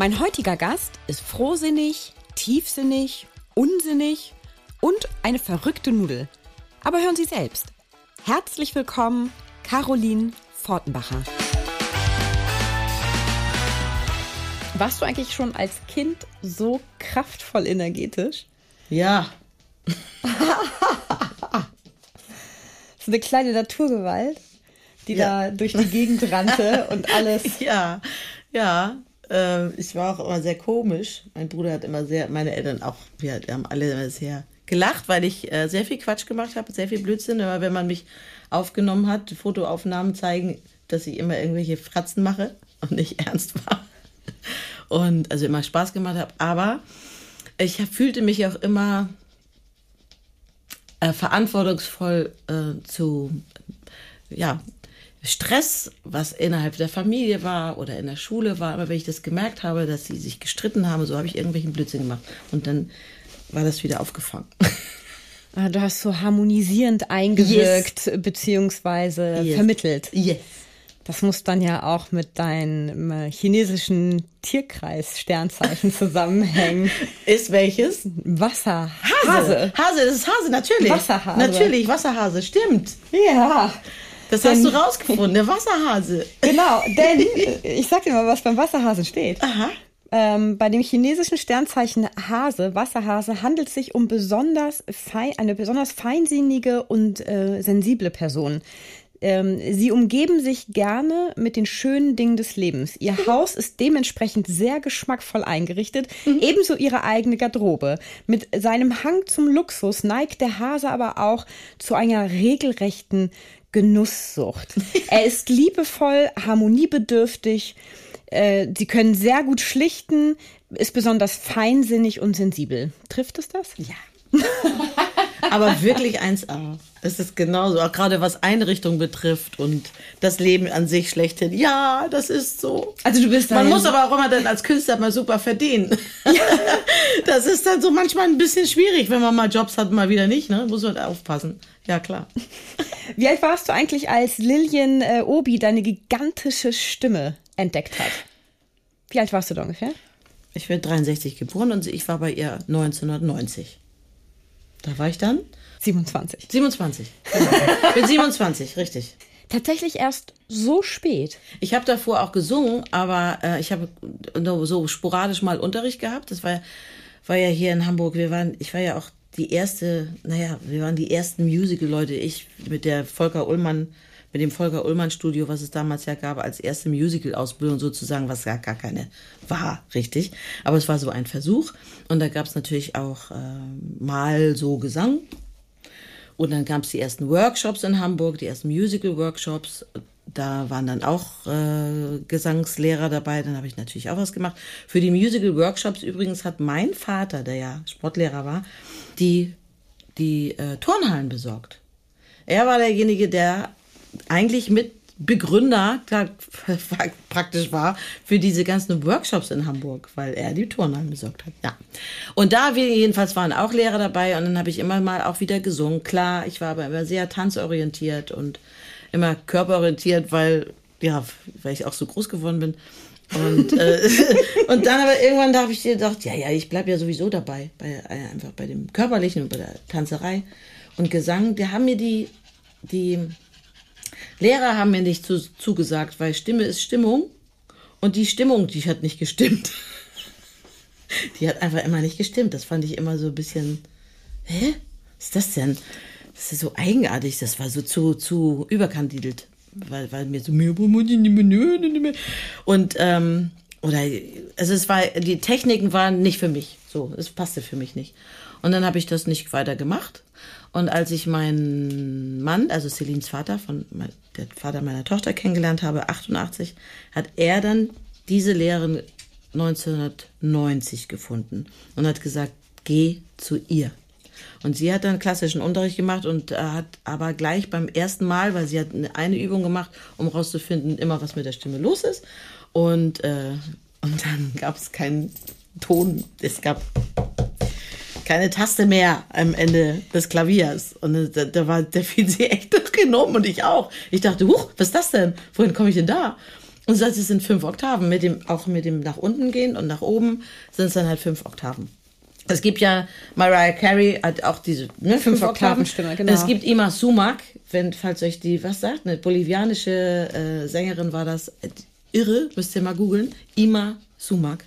Mein heutiger Gast ist frohsinnig, tiefsinnig, unsinnig und eine verrückte Nudel. Aber hören Sie selbst. Herzlich willkommen, Caroline Fortenbacher. Warst du eigentlich schon als Kind so kraftvoll energetisch? Ja. so eine kleine Naturgewalt, die ja. da durch die Gegend rannte und alles. Ja, ja. Äh, ich war auch immer sehr komisch. Mein Bruder hat immer sehr, meine Eltern auch, wir haben alle immer sehr gelacht, weil ich äh, sehr viel Quatsch gemacht habe, sehr viel Blödsinn. Aber wenn man mich aufgenommen hat, Fotoaufnahmen zeigen, dass ich immer irgendwelche Fratzen mache und nicht ernst war. Und also immer Spaß gemacht habe. Aber ich fühlte mich auch immer äh, verantwortungsvoll äh, zu, ja, Stress, was innerhalb der Familie war oder in der Schule war, aber wenn ich das gemerkt habe, dass sie sich gestritten haben, so habe ich irgendwelchen Blödsinn gemacht. Und dann war das wieder aufgefangen. Ah, du hast so harmonisierend eingewirkt, yes. beziehungsweise yes. vermittelt. Yes. Das muss dann ja auch mit deinem äh, chinesischen Tierkreis-Sternzeichen zusammenhängen. Ist welches? Wasserhase. Hase. Hase, das ist Hase, natürlich. Wasserhase. Natürlich, Wasserhase, stimmt. Ja. Das denn, hast du rausgefunden, der Wasserhase. Genau, denn ich sag dir mal, was beim Wasserhasen steht. Aha. Ähm, bei dem chinesischen Sternzeichen Hase, Wasserhase, handelt es sich um besonders fein, eine besonders feinsinnige und äh, sensible Person. Ähm, sie umgeben sich gerne mit den schönen Dingen des Lebens. Ihr mhm. Haus ist dementsprechend sehr geschmackvoll eingerichtet, mhm. ebenso ihre eigene Garderobe. Mit seinem Hang zum Luxus neigt der Hase aber auch zu einer regelrechten Genusssucht. er ist liebevoll, harmoniebedürftig. Äh, sie können sehr gut schlichten, ist besonders feinsinnig und sensibel. Trifft es das? Ja. Aber wirklich 1A. Es ist genauso, auch gerade was Einrichtung betrifft und das Leben an sich schlechthin. Ja, das ist so. Also du bist Man muss aber auch immer dann als Künstler mal super verdienen. Ja. Das ist dann so manchmal ein bisschen schwierig, wenn man mal Jobs hat, mal wieder nicht, ne? Muss man aufpassen. Ja, klar. Wie alt warst du eigentlich, als Lillian äh, Obi deine gigantische Stimme entdeckt hat? Wie alt warst du da ungefähr? Ich werde 63 geboren und ich war bei ihr 1990. Da war ich dann? 27. 27. Genau. Ich bin 27, richtig. Tatsächlich erst so spät. Ich habe davor auch gesungen, aber äh, ich habe so sporadisch mal Unterricht gehabt. Das war, war ja hier in Hamburg. Wir waren, ich war ja auch die erste, naja, wir waren die ersten Musical-Leute. Ich mit der Volker Ullmann, mit dem Volker Ullmann Studio, was es damals ja gab, als erste Musical-Ausbildung sozusagen, was gar, gar keine war, richtig. Aber es war so ein Versuch. Und da gab es natürlich auch äh, mal so Gesang. Und dann gab es die ersten Workshops in Hamburg, die ersten Musical-Workshops. Da waren dann auch äh, Gesangslehrer dabei, dann habe ich natürlich auch was gemacht. Für die Musical-Workshops übrigens hat mein Vater, der ja Sportlehrer war, die, die äh, Turnhallen besorgt. Er war derjenige, der eigentlich mit Begründer praktisch war für diese ganzen Workshops in Hamburg, weil er die Turnhallen besorgt hat. Ja. Und da wir jedenfalls waren auch Lehrer dabei und dann habe ich immer mal auch wieder gesungen. Klar, ich war aber immer sehr tanzorientiert und immer körperorientiert, weil, ja, weil ich auch so groß geworden bin. Und, äh, und dann aber irgendwann habe ich gedacht, ja, ja, ich bleibe ja sowieso dabei, bei, äh, einfach bei dem Körperlichen und bei der Tanzerei und Gesang. Die haben mir die, die Lehrer haben mir nicht zu, zugesagt, weil Stimme ist Stimmung und die Stimmung, die hat nicht gestimmt. Die hat einfach immer nicht gestimmt. Das fand ich immer so ein bisschen, hä? Was ist das denn? Das ist so eigenartig, das war so zu, zu überkandidelt, weil, weil mir so und ähm, oder also es war die Techniken waren nicht für mich, so es passte für mich nicht. Und dann habe ich das nicht weiter gemacht. Und als ich meinen Mann, also Celines Vater von der Vater meiner Tochter kennengelernt habe, 88, hat er dann diese Lehrerin 1990 gefunden und hat gesagt, geh zu ihr. Und sie hat dann klassischen Unterricht gemacht und äh, hat aber gleich beim ersten Mal, weil sie hat eine Übung gemacht, um rauszufinden, immer was mit der Stimme los ist. Und, äh, und dann gab es keinen Ton, es gab keine Taste mehr am Ende des Klaviers. Und da, da war, fiel sie echt genommen und ich auch. Ich dachte, huch, was ist das denn? Wohin komme ich denn da? Und so, es sind fünf Oktaven. Mit dem, auch mit dem nach unten gehen und nach oben sind es dann halt fünf Oktaven. Es gibt ja, Mariah Carey hat auch diese ne, fünf, Oktaven. Genau. Es gibt Ima Sumac, wenn, falls euch die was sagt, eine bolivianische äh, Sängerin war das, irre, müsst ihr mal googeln, Ima Sumac.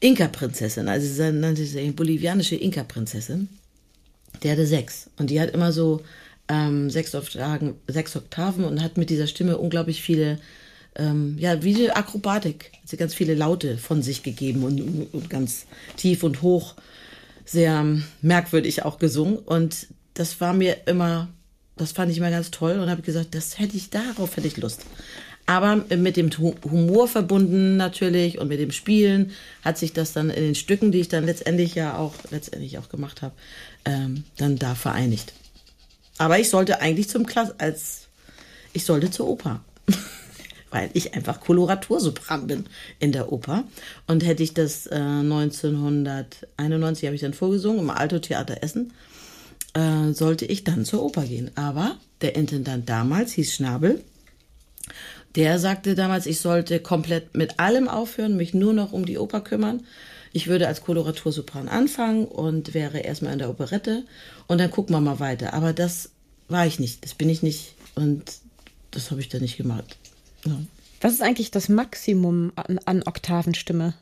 Inka-Prinzessin, also sie nannte sich bolivianische Inka-Prinzessin. Der hatte sechs. Und die hat immer so ähm, sechs, Oktaven, sechs Oktaven und hat mit dieser Stimme unglaublich viele ähm, ja, wie die Akrobatik. Hat sie ganz viele Laute von sich gegeben und, und ganz tief und hoch, sehr merkwürdig auch gesungen. Und das war mir immer, das fand ich immer ganz toll und habe gesagt, das hätte ich, darauf hätte ich Lust. Aber mit dem Humor verbunden natürlich und mit dem Spielen hat sich das dann in den Stücken, die ich dann letztendlich ja auch letztendlich auch gemacht habe, ähm, dann da vereinigt. Aber ich sollte eigentlich zum Klass als ich sollte zur Oper. weil ich einfach Koloratursopran bin in der Oper. Und hätte ich das äh, 1991 habe ich dann vorgesungen im Alto Theater Essen, äh, sollte ich dann zur Oper gehen. Aber der Intendant damals hieß Schnabel. Der sagte damals, ich sollte komplett mit allem aufhören, mich nur noch um die Oper kümmern. Ich würde als Koloratursopran anfangen und wäre erstmal in der Operette und dann gucken wir mal weiter. Aber das war ich nicht, das bin ich nicht und das habe ich dann nicht gemacht. Was ist eigentlich das Maximum an, an Oktavenstimme?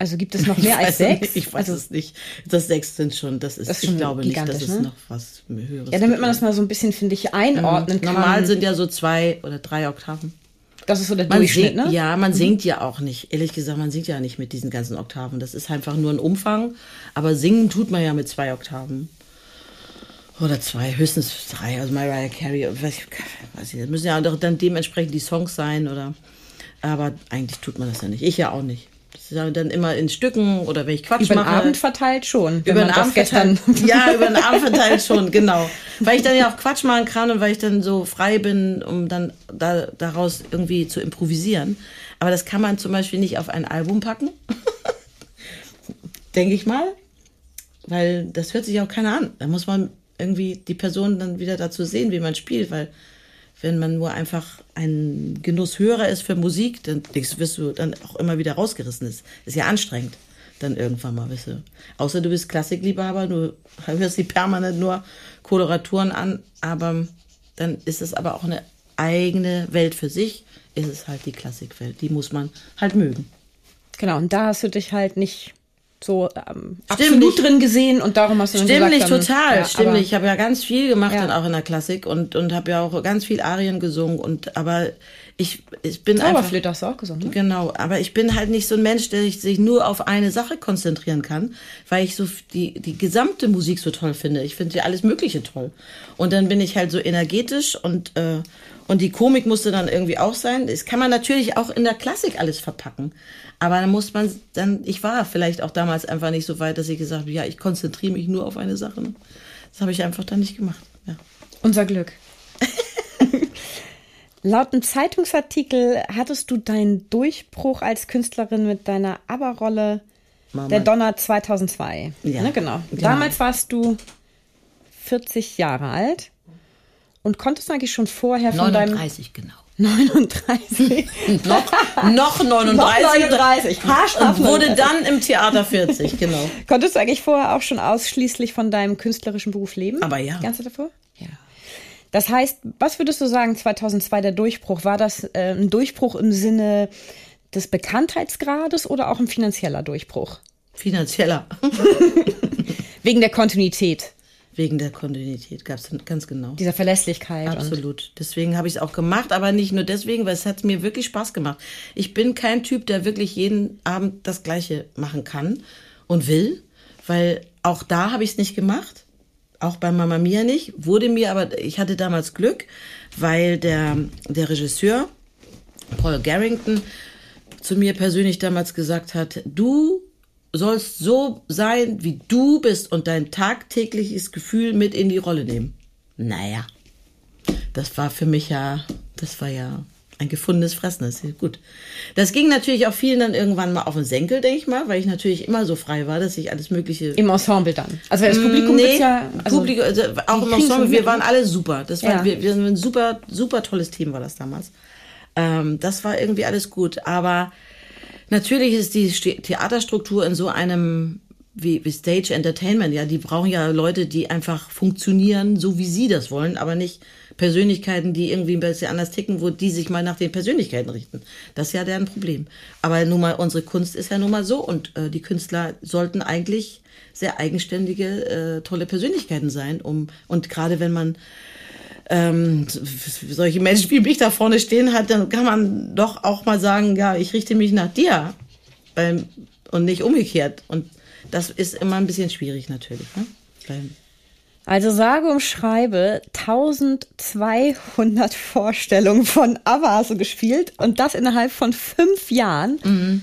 Also gibt es noch mehr als sechs? Nicht, ich weiß also, es nicht. Das sechs sind schon, das ist, das ist ich glaube nicht, dass es ne? noch was höheres Ja, damit man das mal so ein bisschen, finde ich, einordnen mhm. kann. Normal sind ja so zwei oder drei Oktaven. Das ist so der man Durchschnitt, singt, ne? Ja, man mhm. singt ja auch nicht. Ehrlich gesagt, man singt ja nicht mit diesen ganzen Oktaven. Das ist einfach nur ein Umfang. Aber singen tut man ja mit zwei Oktaven. Oder zwei, höchstens drei. Also Mariah Carey, weiß ich, weiß ich, das müssen ja dann dementsprechend die Songs sein oder. Aber eigentlich tut man das ja nicht. Ich ja auch nicht. Das ist ja dann immer in Stücken oder wenn ich Quatsch über mache. Über den Abend verteilt schon. Über den Abend verteilt. Ja, über den Abend verteilt schon, genau. Weil ich dann ja auch Quatsch machen kann und weil ich dann so frei bin, um dann da, daraus irgendwie zu improvisieren. Aber das kann man zum Beispiel nicht auf ein Album packen. Denke ich mal. Weil das hört sich auch keiner an. Da muss man irgendwie die Person dann wieder dazu sehen, wie man spielt, weil wenn man nur einfach ein Genusshörer ist für Musik, dann wirst du dann auch immer wieder rausgerissen. Ist, ist ja anstrengend dann irgendwann mal, weißt du. Außer du bist Klassikliebhaber, du hörst die permanent nur Koloraturen an, aber dann ist es aber auch eine eigene Welt für sich, ist es halt die Klassikwelt. Die muss man halt mögen. Genau, und da hast du dich halt nicht so ähm, absolut drin gesehen und darum hast du dann Stimmlich, gesagt, dann, total, ja, stimmlich. Ich habe ja ganz viel gemacht ja. dann auch in der Klassik und, und habe ja auch ganz viel Arien gesungen und aber ich, ich bin Zauberflöte hast du auch gesungen, ne? Genau, aber ich bin halt nicht so ein Mensch, der sich nur auf eine Sache konzentrieren kann, weil ich so die, die gesamte Musik so toll finde. Ich finde ja alles Mögliche toll. Und dann bin ich halt so energetisch und, äh, und die Komik musste dann irgendwie auch sein. Das kann man natürlich auch in der Klassik alles verpacken. Aber dann muss man dann, ich war vielleicht auch damals einfach nicht so weit, dass ich gesagt habe, ja, ich konzentriere mich nur auf eine Sache. Das habe ich einfach dann nicht gemacht. Ja. Unser Glück. Laut einem Zeitungsartikel hattest du deinen Durchbruch als Künstlerin mit deiner ABBA-Rolle Der Donner 2002. Ja, ne, genau. genau. Damals warst du 40 Jahre alt und konntest eigentlich schon vorher von 39, deinem... genau. 39. noch, noch 39. noch 39. Und wurde dann im Theater 40, genau. Konntest du eigentlich vorher auch schon ausschließlich von deinem künstlerischen Beruf leben? Aber ja. Die ganze davor? Ja. Das heißt, was würdest du sagen, 2002 der Durchbruch? War das äh, ein Durchbruch im Sinne des Bekanntheitsgrades oder auch ein finanzieller Durchbruch? Finanzieller. Wegen der Kontinuität. Wegen der Kontinuität, gab es ganz genau. Dieser Verlässlichkeit. Absolut. Deswegen habe ich es auch gemacht, aber nicht nur deswegen, weil es hat mir wirklich Spaß gemacht. Ich bin kein Typ, der wirklich jeden Abend das Gleiche machen kann und will, weil auch da habe ich es nicht gemacht. Auch bei Mama Mia nicht. Wurde mir aber, ich hatte damals Glück, weil der, der Regisseur, Paul Garrington, zu mir persönlich damals gesagt hat, du sollst so sein, wie du bist und dein tagtägliches Gefühl mit in die Rolle nehmen. Naja, das war für mich ja, das war ja ein gefundenes Fressen. Das ist gut. Das ging natürlich auch vielen dann irgendwann mal auf den Senkel, denke ich mal, weil ich natürlich immer so frei war, dass ich alles Mögliche. Im Ensemble dann. Also das Publikum nee, ja. Also Publikum, also auch im Ensemble, wir waren alle super. Das war, Ja. wir, wir sind ein super, super tolles Team war das damals. Ähm, das war irgendwie alles gut. Aber natürlich ist die Theaterstruktur in so einem wie, wie Stage Entertainment, ja, die brauchen ja Leute, die einfach funktionieren, so wie sie das wollen, aber nicht Persönlichkeiten, die irgendwie ein bisschen anders ticken, wo die sich mal nach den Persönlichkeiten richten. Das ist ja deren Problem. Aber nun mal, unsere Kunst ist ja nun mal so und äh, die Künstler sollten eigentlich sehr eigenständige, äh, tolle Persönlichkeiten sein, um, und gerade wenn man ähm, solche Menschen wie mich da vorne stehen hat, dann kann man doch auch mal sagen, ja, ich richte mich nach dir beim, und nicht umgekehrt. Und das ist immer ein bisschen schwierig natürlich. Ne? Beim, Also sage und schreibe 1200 Vorstellungen von ABBA hast du gespielt und das innerhalb von fünf Jahren.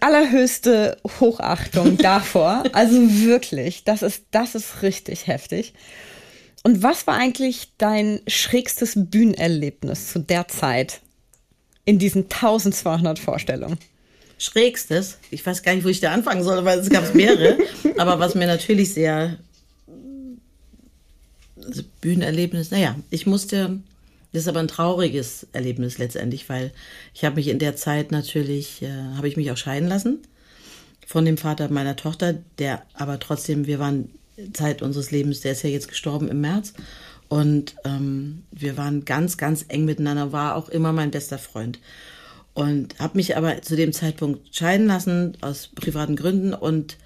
Allerhöchste Hochachtung davor. Also wirklich, das ist, das ist richtig heftig. Und was war eigentlich dein schrägstes Bühnenerlebnis zu der Zeit in diesen 1200 Vorstellungen? Schrägstes, ich weiß gar nicht, wo ich da anfangen soll, weil es gab mehrere, aber was mir natürlich sehr also Bühnenerlebnis, naja, ich musste, das ist aber ein trauriges Erlebnis letztendlich, weil ich habe mich in der Zeit natürlich, äh, habe ich mich auch scheiden lassen von dem Vater meiner Tochter, der aber trotzdem, wir waren Zeit unseres Lebens, der ist ja jetzt gestorben im März und ähm, wir waren ganz, ganz eng miteinander, war auch immer mein bester Freund und habe mich aber zu dem Zeitpunkt scheiden lassen aus privaten Gründen und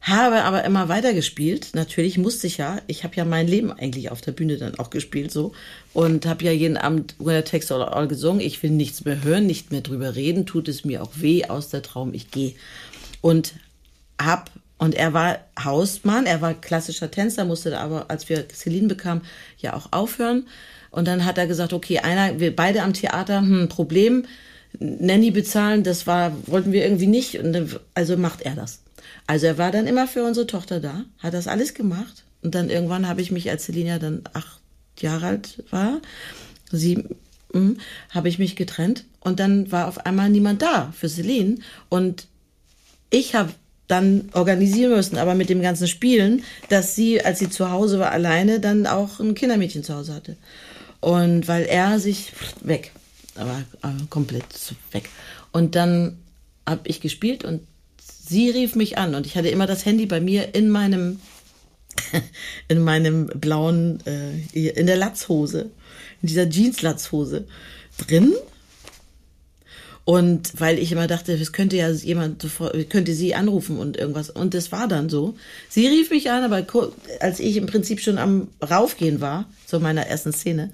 habe aber immer weitergespielt. Natürlich musste ich ja. Ich habe ja mein Leben eigentlich auf der Bühne dann auch gespielt so und habe ja jeden Abend Winner Text All, All gesungen. Ich will nichts mehr hören, nicht mehr drüber reden. Tut es mir auch weh aus der Traum. Ich gehe und hab und er war Hausmann. Er war klassischer Tänzer, musste aber als wir Celine bekamen ja auch aufhören. Und dann hat er gesagt, okay, einer, wir beide am Theater, hm, Problem. Nanny bezahlen, das war, wollten wir irgendwie nicht. Und dann, also macht er das. Also er war dann immer für unsere Tochter da, hat das alles gemacht. Und dann irgendwann habe ich mich, als Selina dann acht Jahre alt war, sieben, hm, habe ich mich getrennt. Und dann war auf einmal niemand da für Celine. Und ich habe dann organisieren müssen, aber mit dem ganzen Spielen, dass sie, als sie zu Hause war, alleine dann auch ein Kindermädchen zu Hause hatte. Und weil er sich weg, aber komplett weg. Und dann habe ich gespielt und sie rief mich an und ich hatte immer das Handy bei mir in meinem in meinem blauen äh, in der Latzhose, in dieser Jeans-Latzhose drin und weil ich immer dachte, es könnte ja jemand, sofort- könnte sie anrufen und irgendwas. Und das war dann so. Sie rief mich an, aber als ich im Prinzip schon am Raufgehen war, zu meiner ersten Szene,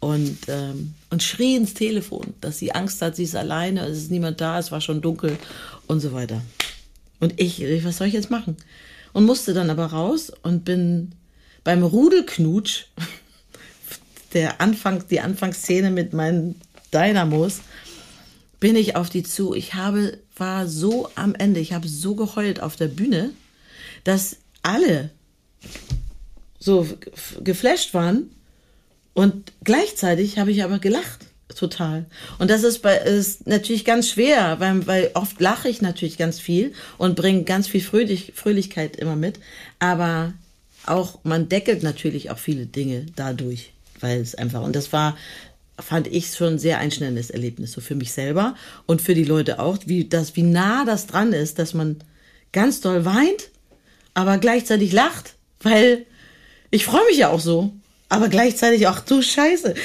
und, ähm, und schrie ins Telefon, dass sie Angst hat, sie ist alleine, es ist niemand da, es war schon dunkel und so weiter. Und ich, was soll ich jetzt machen? Und musste dann aber raus und bin beim Rudelknutsch, der Anfang, die Anfangsszene mit meinen Dynamos, bin ich auf die zu. Ich habe, war so am Ende, ich habe so geheult auf der Bühne, dass alle so geflasht waren und gleichzeitig habe ich aber gelacht. Total. Und das ist, bei, ist natürlich ganz schwer, weil, weil oft lache ich natürlich ganz viel und bringe ganz viel Fröhlich, Fröhlichkeit immer mit. Aber auch, man deckelt natürlich auch viele Dinge dadurch, weil es einfach, und das war, fand ich schon ein sehr einschneidendes Erlebnis, so für mich selber und für die Leute auch, wie das, wie nah das dran ist, dass man ganz doll weint, aber gleichzeitig lacht, weil ich freue mich ja auch so, aber gleichzeitig auch du Scheiße.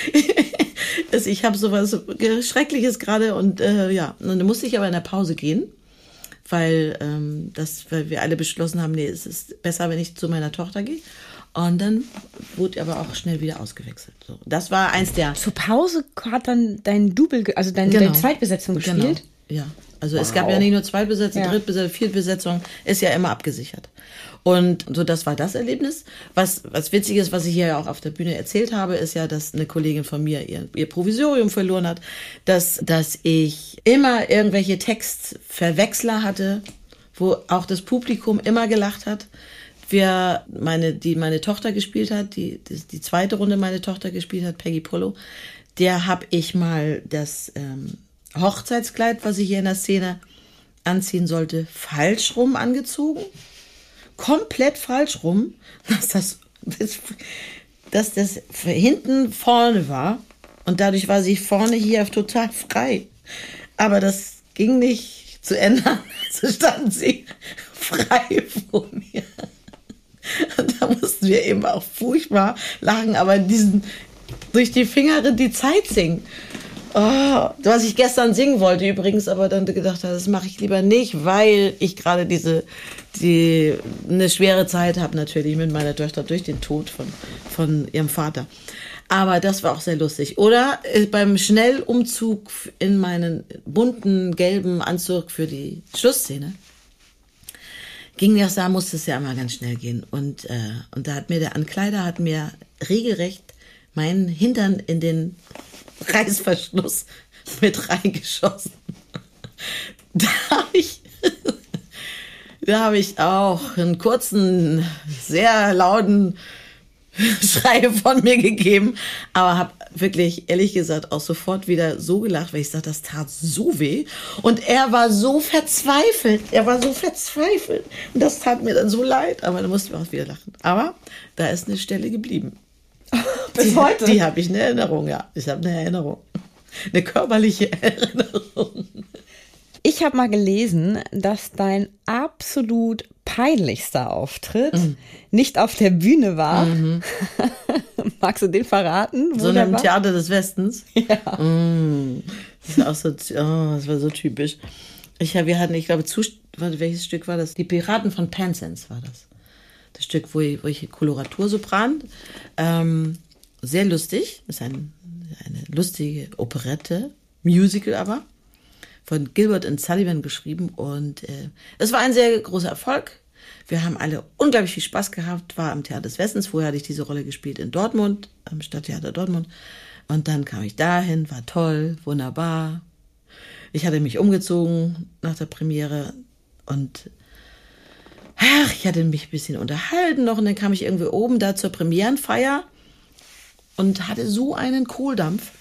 Ich habe sowas Schreckliches gerade und äh, ja, und dann musste ich aber in der Pause gehen, weil ähm, das, weil wir alle beschlossen haben, nee, es ist besser, wenn ich zu meiner Tochter gehe. Und dann wurde aber auch schnell wieder ausgewechselt. So, das war eins der Zur Pause hat dann dein Double, also dein, deine Zweitbesetzung gespielt. Genau. Ja, also es gab ja nicht nur Zweitbesetzung, Ja. Drittbesetzung, Viertbesetzung, ist ja immer abgesichert. Und so, das war das Erlebnis. Was, was witzig ist, was ich hier auch auf der Bühne erzählt habe, ist ja, dass eine Kollegin von mir ihr, ihr Provisorium verloren hat, dass, dass ich immer irgendwelche Textverwechsler hatte, wo auch das Publikum immer gelacht hat. Wir, meine, die meine Tochter gespielt hat, die, die, die zweite Runde meine Tochter gespielt hat, Peggy Polo, der habe ich mal das ähm, Hochzeitskleid, was ich hier in der Szene anziehen sollte, falsch rum angezogen komplett falsch rum, dass das, das, dass das hinten vorne war. Und dadurch war sie vorne hier total frei. Aber das ging nicht zu ändern. So stand sie frei vor mir. Und da mussten wir eben auch furchtbar lachen, aber diesen durch die Finger die Zeit singen. Oh, was ich gestern singen wollte übrigens, aber dann gedacht habe, das mache ich lieber nicht, weil ich gerade diese, die, eine schwere Zeit habe natürlich mit meiner Tochter durch den Tod von, von ihrem Vater. Aber das war auch sehr lustig. Oder äh, beim Schnellumzug in meinen bunten gelben Anzug für die Schlussszene ging das da, musste es ja immer ganz schnell gehen. Und, äh, und da hat mir der Ankleider hat mir regelrecht meinen Hintern in den Reißverschluss mit reingeschossen. Da habe ich, da habe ich auch einen kurzen, sehr lauten Schrei von mir gegeben, aber habe wirklich, ehrlich gesagt, auch sofort wieder so gelacht, weil ich sagte, das tat so weh. Und er war so verzweifelt. Er war so verzweifelt. Und das tat mir dann so leid, aber da musste ich auch wieder lachen. Aber da ist eine Stelle geblieben. Bis die, heute? Die habe ich eine Erinnerung, ja. Ich habe eine Erinnerung. Eine körperliche Erinnerung. Ich habe mal gelesen, dass dein absolut peinlichster Auftritt mhm. nicht auf der Bühne war. Mhm. Magst du den verraten? so einem Theater des Westens. Ja. Mhm. Das ist auch so, oh, das war so typisch. Ich, wir hatten, ich glaube, zu, welches Stück war das? Die Piraten von Penzance war das das Stück, wo ich, wo ich Koloratursopran. Ähm, sehr lustig, ist ein, eine lustige Operette, Musical aber, von Gilbert und Sullivan geschrieben und äh, es war ein sehr großer Erfolg. Wir haben alle unglaublich viel Spaß gehabt, war am Theater des Westens, vorher hatte ich diese Rolle gespielt in Dortmund, am Stadttheater Dortmund und dann kam ich dahin, war toll, wunderbar. Ich hatte mich umgezogen nach der Premiere und ach, ich hatte mich ein bisschen unterhalten noch und dann kam ich irgendwie oben da zur Premierenfeier und hatte so einen Kohldampf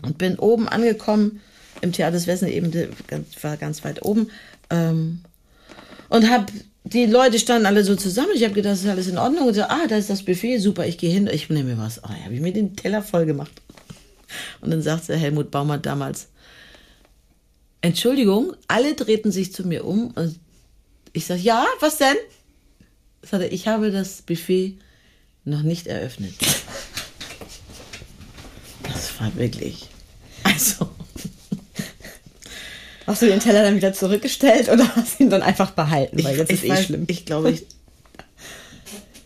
und bin oben angekommen im Theater des Westens, eben war ganz weit oben ähm, und habe die Leute standen alle so zusammen. Ich habe gedacht, das ist alles in Ordnung. Und so, ah, da ist das Buffet, super, ich gehe hin, ich nehme mir was. Oh, habe ich mir den Teller voll gemacht. Und dann sagte Helmut Baumann damals, Entschuldigung, alle drehten sich zu mir um und ich sage, ja, was denn? Sagte, ich habe das Buffet noch nicht eröffnet. Das war wirklich. Also. Hast du den Teller dann wieder zurückgestellt oder hast du ihn dann einfach behalten? Weil jetzt ist eh weiß, schlimm. Ich glaube, ich,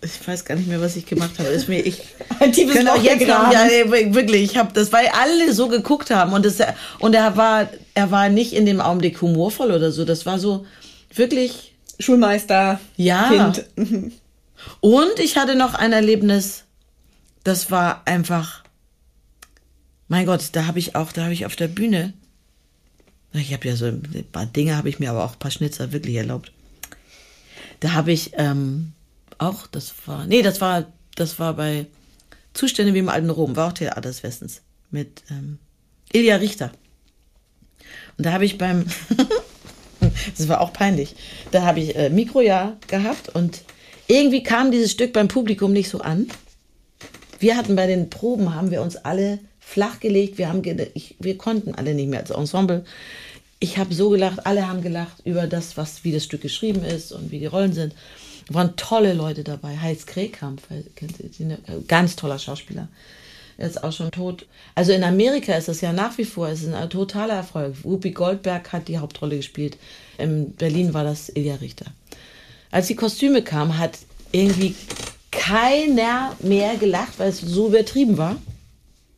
ich weiß gar nicht mehr, was ich gemacht habe. Ist mir ich ein tiefes genau Loch jetzt noch, ja, wirklich. Ich habe das, weil alle so geguckt haben und das und er war er war nicht in dem Augenblick humorvoll oder so. Das war so wirklich Schulmeister, ja. Kind. Und ich hatte noch ein Erlebnis, das war einfach, mein Gott, da habe ich auch, da habe ich auf der Bühne, ich habe ja so ein paar Dinge, habe ich mir aber auch ein paar Schnitzer wirklich erlaubt. Da habe ich ähm, auch, das war, nee, das war, das war bei Zustände wie im alten Rom, war auch Theater des Westens mit ähm, Ilja Richter. Und da habe ich beim Das war auch peinlich. Da habe ich äh, Mikro ja gehabt und irgendwie kam dieses Stück beim Publikum nicht so an. Wir hatten bei den Proben, haben wir uns alle flachgelegt. Wir, haben ich, wir konnten alle nicht mehr als Ensemble. Ich habe so gelacht, alle haben gelacht über das, was, wie das Stück geschrieben ist und wie die Rollen sind. Es waren tolle Leute dabei. Heiz Krehkamp, ganz toller Schauspieler. Er ist auch schon tot. Also in Amerika ist es ja nach wie vor, es ist ein totaler Erfolg. Whoopi Goldberg hat die Hauptrolle gespielt. In Berlin war das Ilja Richter. Als die Kostüme kamen, hat irgendwie keiner mehr gelacht, weil es so übertrieben war.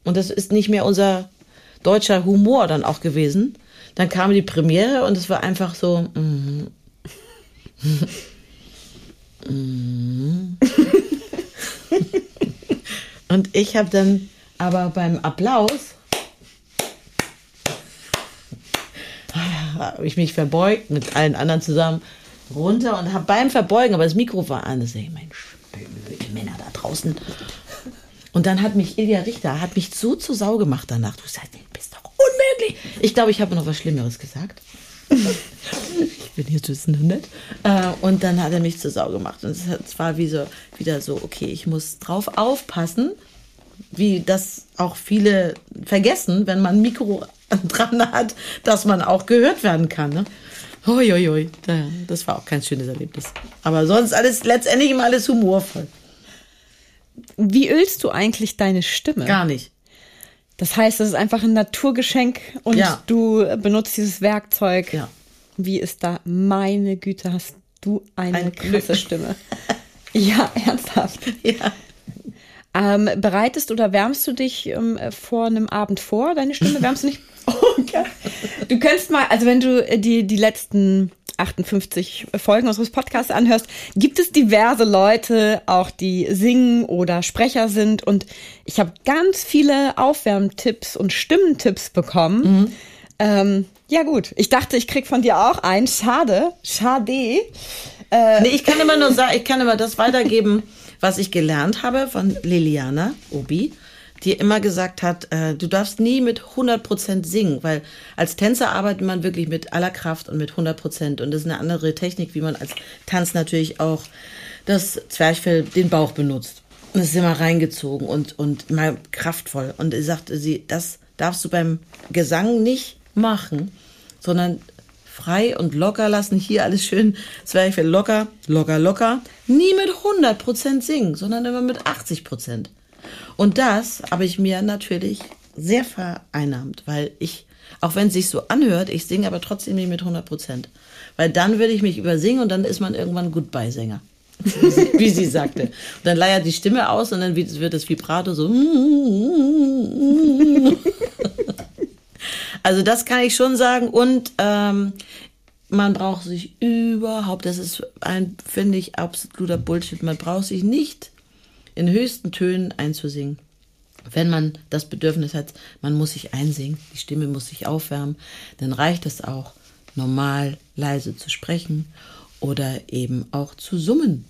Und das ist nicht mehr unser deutscher Humor dann auch gewesen. Dann kam die Premiere und es war einfach so. Mm, Und ich habe dann aber beim Applaus habe ich mich verbeugt mit allen anderen zusammen runter und habe beim Verbeugen, aber das Mikro war an, das ich, Mensch, blöde Männer da draußen. Und dann hat mich Ilja Richter, hat mich so zur Sau gemacht danach. Du sagst, du bist doch unmöglich. Ich glaube, ich habe noch was Schlimmeres gesagt. ich bin jetzt wissen nett. Äh, und dann hat er mich zur Sau gemacht. Und es, war wie so, wieder so, okay, ich muss drauf aufpassen, wie das auch viele vergessen, wenn man ein Mikro dran hat, dass man auch gehört werden kann. Ne? Uiuiui, das war auch kein schönes Erlebnis. Aber sonst alles, letztendlich immer alles humorvoll. Wie ölst du eigentlich deine Stimme? Gar nicht. Das heißt, es ist einfach ein Naturgeschenk und Ja. du benutzt dieses Werkzeug. Ja. Wie ist da? Meine Güte, hast du eine Ein krasse. Stimme. Ja, ernsthaft. Ja. Ähm, bereitest oder wärmst du dich ähm, vor einem Abend vor, deine Stimme? Wärmst du nicht? Okay. Du könntest mal, also wenn du äh, die, die letzten 58 Folgen unseres Podcasts anhörst, gibt es diverse Leute, auch die singen oder Sprecher sind. Und ich habe ganz viele Aufwärmtipps und Stimmentipps bekommen. Ähm, ja gut, ich dachte, ich krieg von dir auch einen. Schade, schade. Nee, ich kann immer nur sagen, ich kann immer das weitergeben, was ich gelernt habe von Liliana Obi, die immer gesagt hat, äh, du darfst nie mit 100% singen, weil als Tänzer arbeitet man wirklich mit aller Kraft und mit 100% und das ist eine andere Technik, wie man als Tanz natürlich auch das Zwerchfell, den Bauch benutzt. Und es ist immer reingezogen und, und mal kraftvoll. Und sagte sie, das darfst du beim Gesang nicht machen, sondern frei und locker lassen. Hier alles schön Zwerchfell locker, locker, locker. Nie mit 100% singen, sondern immer mit 80%. Und das habe ich mir natürlich sehr vereinnahmt, weil ich, auch wenn es sich so anhört, ich singe aber trotzdem nicht mit 100%. Weil dann würde ich mich übersingen und dann ist man irgendwann Goodbye-Sänger. Wie sie, sagte. Und dann leiert die Stimme aus und dann wird wird das Vibrato so. Also das kann ich schon sagen. Und ähm, man braucht sich überhaupt, das ist ein, finde ich, absoluter Bullshit. Man braucht sich nicht in höchsten Tönen einzusingen. Wenn man das Bedürfnis hat, man muss sich einsingen, die Stimme muss sich aufwärmen, dann reicht es auch, normal leise zu sprechen oder eben auch zu summen.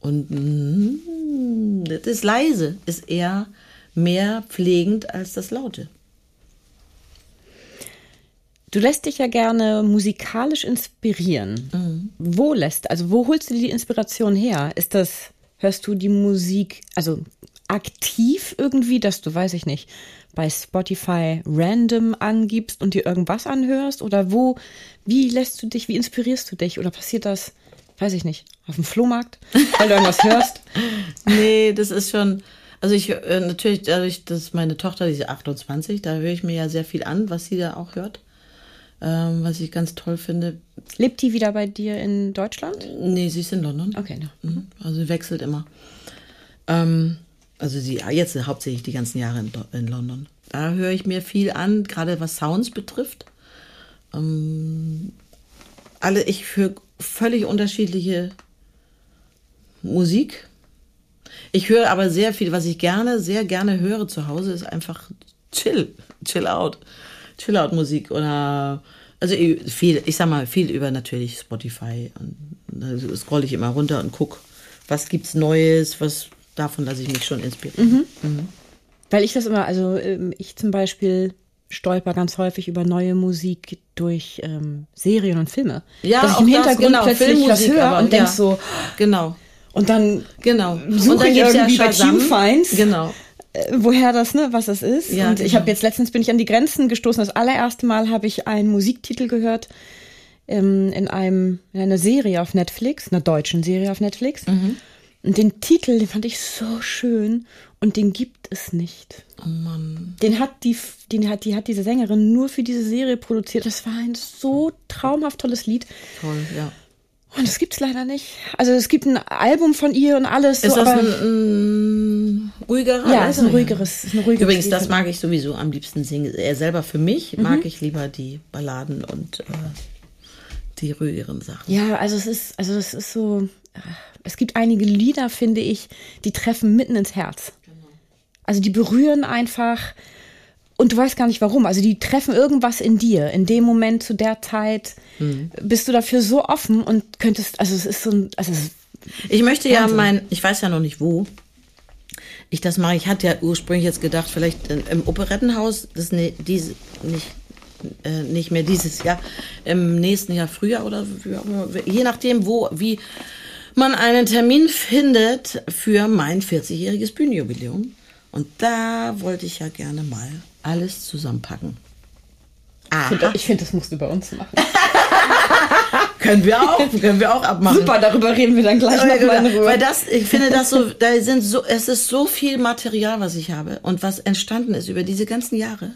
Und mm, das Leise ist eher mehr pflegend als das Laute. Du lässt dich ja gerne musikalisch inspirieren. Wo lässt, also wo holst du die Inspiration her? Ist das, hörst du die Musik, also aktiv irgendwie, dass du, weiß ich nicht, bei Spotify random angibst und dir irgendwas anhörst? Oder wo, wie lässt du dich, wie inspirierst du dich? Oder passiert das, weiß ich nicht, auf dem Flohmarkt, weil du irgendwas hörst? Nee, das ist schon. Also ich äh, natürlich dadurch, dass meine Tochter, die ist 28, da höre ich mir ja sehr viel an, was sie da auch hört. Ähm, was ich ganz toll finde. Lebt die wieder bei dir in Deutschland? Nee, sie ist in London. Okay, ne. Mhm. Also sie wechselt immer. Ähm, also sie jetzt hauptsächlich die ganzen Jahre in, in London. Da höre ich mir viel an, gerade was Sounds betrifft. Ähm, alle, ich höre völlig unterschiedliche Musik. Ich höre aber sehr viel, was ich gerne, sehr gerne höre zu Hause, ist einfach Chill, Chill out, Chill out Musik oder also viel, ich sag mal viel über natürlich Spotify und da scroll ich immer runter und guck, was gibt's Neues, was davon lasse ich mich schon inspirieren. Weil ich das immer, also ähm, ich zum Beispiel stolper ganz häufig über neue Musik durch ähm, Serien und Filme. Ja, Dass ich im das, Hintergrund genau, plötzlich was Filmmusik, höre aber, und denk ja. so, Genau, und dann genau. Suche ich gibt's irgendwie bei Shazam. Q-Finds. Genau. Äh, woher das, ne, was das ist. Ja, und ich genau. habe jetzt letztens bin ich an die Grenzen gestoßen. Das allererste Mal habe ich einen Musiktitel gehört ähm, in einem in einer Serie auf Netflix, einer deutschen Serie auf Netflix. Mhm. Und den Titel, den fand ich so schön und den gibt es nicht. Oh Mann. Den hat die, den hat, die hat diese Sängerin nur für diese Serie produziert. Das war ein so traumhaft tolles Lied. Toll, ja. Und das gibt's leider nicht. Also es gibt ein Album von ihr und alles. Ist so, das aber, ein, ein ruhigerer? ja, ist ein ruhigeres, ist ein ruhigeres Übrigens, Lied. das mag ich sowieso am liebsten singen. Er selber für mich mag ich lieber die Balladen und äh, die ruhigeren Sachen. Ja, also es ist, also es ist so, es gibt einige Lieder, finde ich, die treffen mitten ins Herz. Also die berühren einfach und du weißt gar nicht warum. Also die treffen irgendwas in dir. In dem Moment, zu der Zeit, Mhm. bist du dafür so offen und könntest, also es ist so ein, also Ich möchte ja Wahnsinn. mein, ich weiß ja noch nicht wo, ich das mache. Ich hatte ja ursprünglich jetzt gedacht, vielleicht im Operettenhaus, das ne, diese, nicht, äh, nicht mehr dieses Jahr, im nächsten Jahr Frühjahr oder je nachdem, wo, wie man einen Termin findet für mein 40-jähriges Bühnenjubiläum. Und da wollte ich ja gerne mal alles zusammenpacken. ich finde, ich finde, das musst du bei uns machen. Können wir auch, können wir auch abmachen. Super, darüber reden wir dann gleich Weil, nochmal in Ruhe. weil das, ich finde das so, da sind so, es ist so viel Material, was ich habe und was entstanden ist über diese ganzen Jahre.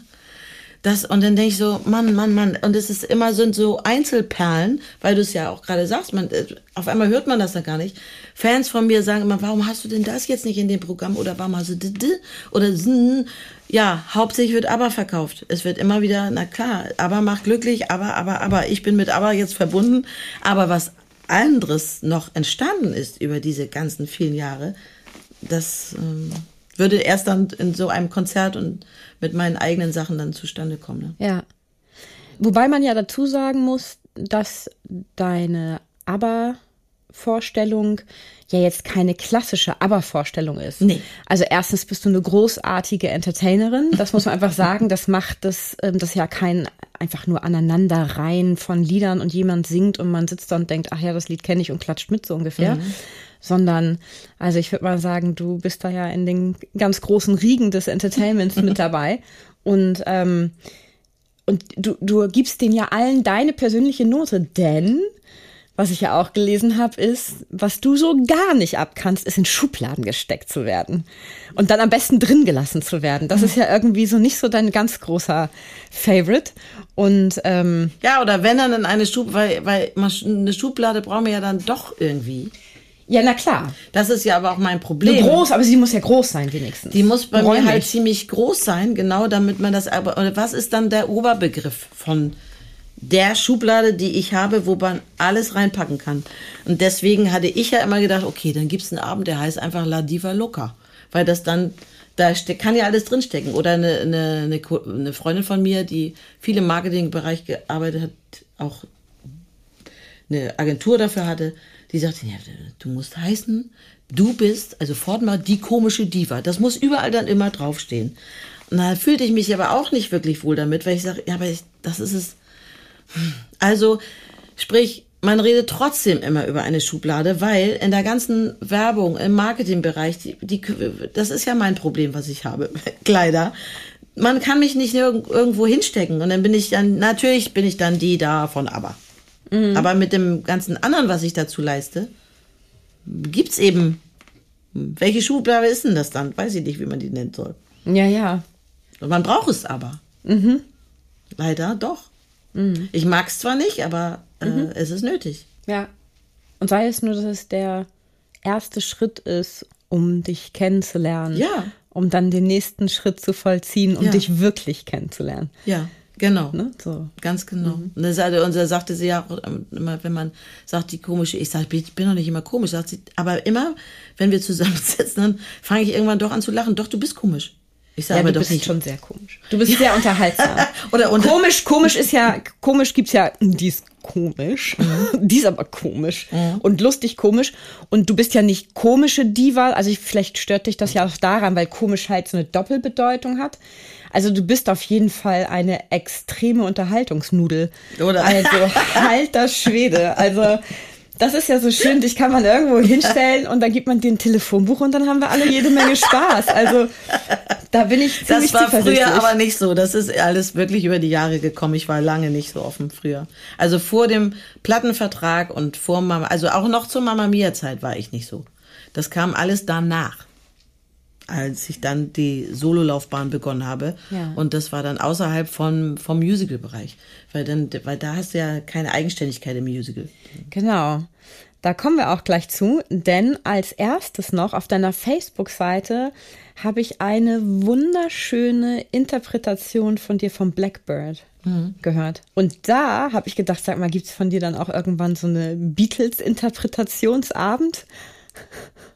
Das, und dann denke ich so, Mann, Mann, Mann. Und es ist immer sind so Einzelperlen, weil du es ja auch gerade sagst, man, äh, auf einmal hört man das dann gar nicht. Fans von mir sagen immer, warum hast du denn das jetzt nicht in dem Programm oder warum hast du d oder zn? Ja, hauptsächlich wird aber verkauft. Es wird immer wieder, na klar, aber macht glücklich, aber, aber, aber. Ich bin mit aber jetzt verbunden. Aber was anderes noch entstanden ist über diese ganzen vielen Jahre, das ähm, würde erst dann in so einem Konzert und mit meinen eigenen Sachen dann zustande kommen. Ne? Ja. Wobei man ja dazu sagen muss, dass deine ABBA-Vorstellung ja jetzt keine klassische ABBA-Vorstellung ist. Nee. Also erstens bist du eine großartige Entertainerin. Das muss man einfach sagen. Das macht das, ähm, das ja kein einfach nur Aneinanderreihen von Liedern und jemand singt und man sitzt da und denkt, ach ja, das Lied kenne ich und klatscht mit so ungefähr. Sondern, also ich würde mal sagen, du bist da ja in den ganz großen Riegen des Entertainments mit dabei. Und ähm, und du, du gibst denen ja allen deine persönliche Note, denn was ich ja auch gelesen habe, ist, was du so gar nicht abkannst, ist in Schubladen gesteckt zu werden und dann am besten drin gelassen zu werden. Das ist ja irgendwie so nicht so dein ganz großer Favorite. Und ähm, Ja, oder wenn dann in eine Schub, weil, weil eine Schublade brauchen wir ja dann doch irgendwie. Ja, na klar, Das ist ja aber auch mein Problem. groß, aber sie muss ja groß sein wenigstens. Die muss bei Räumlich. mir halt ziemlich groß sein, genau, damit man das aber, was ist dann der Oberbegriff von der Schublade, die ich habe, wo man alles reinpacken kann? Und deswegen hatte ich ja immer gedacht, okay, dann gibt's einen Abend, der heißt einfach La Diva Loca. Weil das dann, da kann ja alles drinstecken. Oder eine, eine, eine Freundin von mir, die viel im Marketingbereich gearbeitet hat, auch eine Agentur dafür hatte, die sagte, ja, du musst heißen, du bist, also fort mal die komische Diva. Das muss überall dann immer draufstehen. Und da fühlte ich mich aber auch nicht wirklich wohl damit, weil ich sage, ja, aber ich, das ist es. Also, sprich, man redet trotzdem immer über eine Schublade, weil in der ganzen Werbung, im Marketingbereich, die, die, das ist ja mein Problem, was ich habe, Kleider. Man kann mich nicht irgendwo hinstecken und dann bin ich dann, natürlich bin ich dann die da von ABBA. Aber mit dem ganzen anderen, was ich dazu leiste, gibt's eben. Welche Schublade ist denn das dann? Weiß ich nicht, wie man die nennen soll. ja, ja. Und man braucht es aber. Leider doch. Ich mag es zwar nicht, aber äh, es ist nötig. Ja. Und sei es nur, dass es der erste Schritt ist, um dich kennenzulernen. Ja. Um dann den nächsten Schritt zu vollziehen, um Ja. dich wirklich kennenzulernen. Ja, genau. Ne? So. Ganz genau. Und da sagte, und da sagte sie ja auch immer, wenn man sagt, die komische, ich sage, ich bin doch nicht immer komisch, sagt sie, aber immer, wenn wir zusammensitzen, dann fange ich irgendwann doch an zu lachen. Doch, du bist komisch. Ich sage Ja, aber du doch bist nicht. schon sehr komisch. Du bist sehr unterhaltsam. Oder unter- komisch, komisch ist ja, komisch gibt's ja, die ist komisch, die ist aber komisch und lustig komisch. Und du bist ja nicht komische Diva, also ich, vielleicht stört dich das ja auch daran, weil komisch halt so eine Doppelbedeutung hat. Also du bist auf jeden Fall eine extreme Unterhaltungsnudel. Oder? Also das Schwede. Also das ist ja so schön, dich kann man irgendwo hinstellen und dann gibt man dir ein Telefonbuch und dann haben wir alle jede Menge Spaß. Also da bin ich ziemlich Das war früher aber nicht so. Das ist alles wirklich über die Jahre gekommen. Ich war lange nicht so offen früher. Also vor dem Plattenvertrag und vor Mama, also auch noch zur Mama Mia Zeit war ich nicht so. Das kam alles danach. Als ich dann die Sololaufbahn begonnen habe. Ja. Und das war dann außerhalb von, vom Musical-Bereich. Weil dann, weil da hast du ja keine Eigenständigkeit im Musical. Genau. Da kommen wir auch gleich zu, denn als erstes noch auf deiner Facebook-Seite habe ich eine wunderschöne Interpretation von dir vom Blackbird mhm. gehört. Und da habe ich gedacht, sag mal, gibt es von dir dann auch irgendwann so eine Beatles-Interpretationsabend?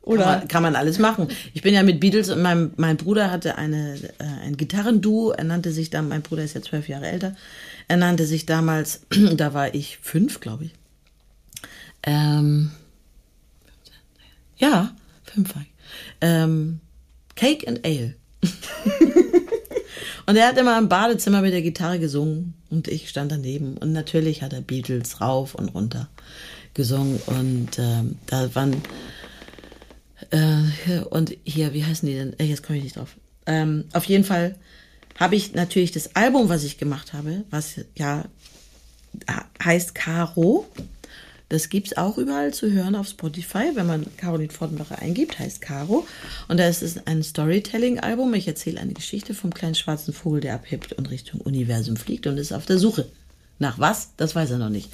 Oder? Kann man, kann man, alles machen. Ich bin ja mit Beatles und mein, mein Bruder hatte eine, äh, ein Gitarrenduo. Er nannte sich dann, mein Bruder ist ja zwölf Jahre älter. Er nannte sich damals, da war ich fünf, glaube ich. Ähm, ja, fünf war ich. Ähm, Cake and Ale. und er hat immer im Badezimmer mit der Gitarre gesungen und ich stand daneben. Und natürlich hat er Beatles rauf und runter gesungen. Und ähm, da waren äh, und hier, wie heißen die denn? Äh, jetzt komme ich nicht drauf. Ähm, auf jeden Fall habe ich natürlich das Album, was ich gemacht habe, was ja heißt Caro. Das gibt es auch überall zu hören auf Spotify, wenn man Caroline Fortenbacher eingibt, heißt Caro. Und da ist es ein Storytelling-Album. Ich erzähle eine Geschichte vom kleinen schwarzen Vogel, der abhebt und Richtung Universum fliegt und ist auf der Suche. Nach was? Das weiß er noch nicht.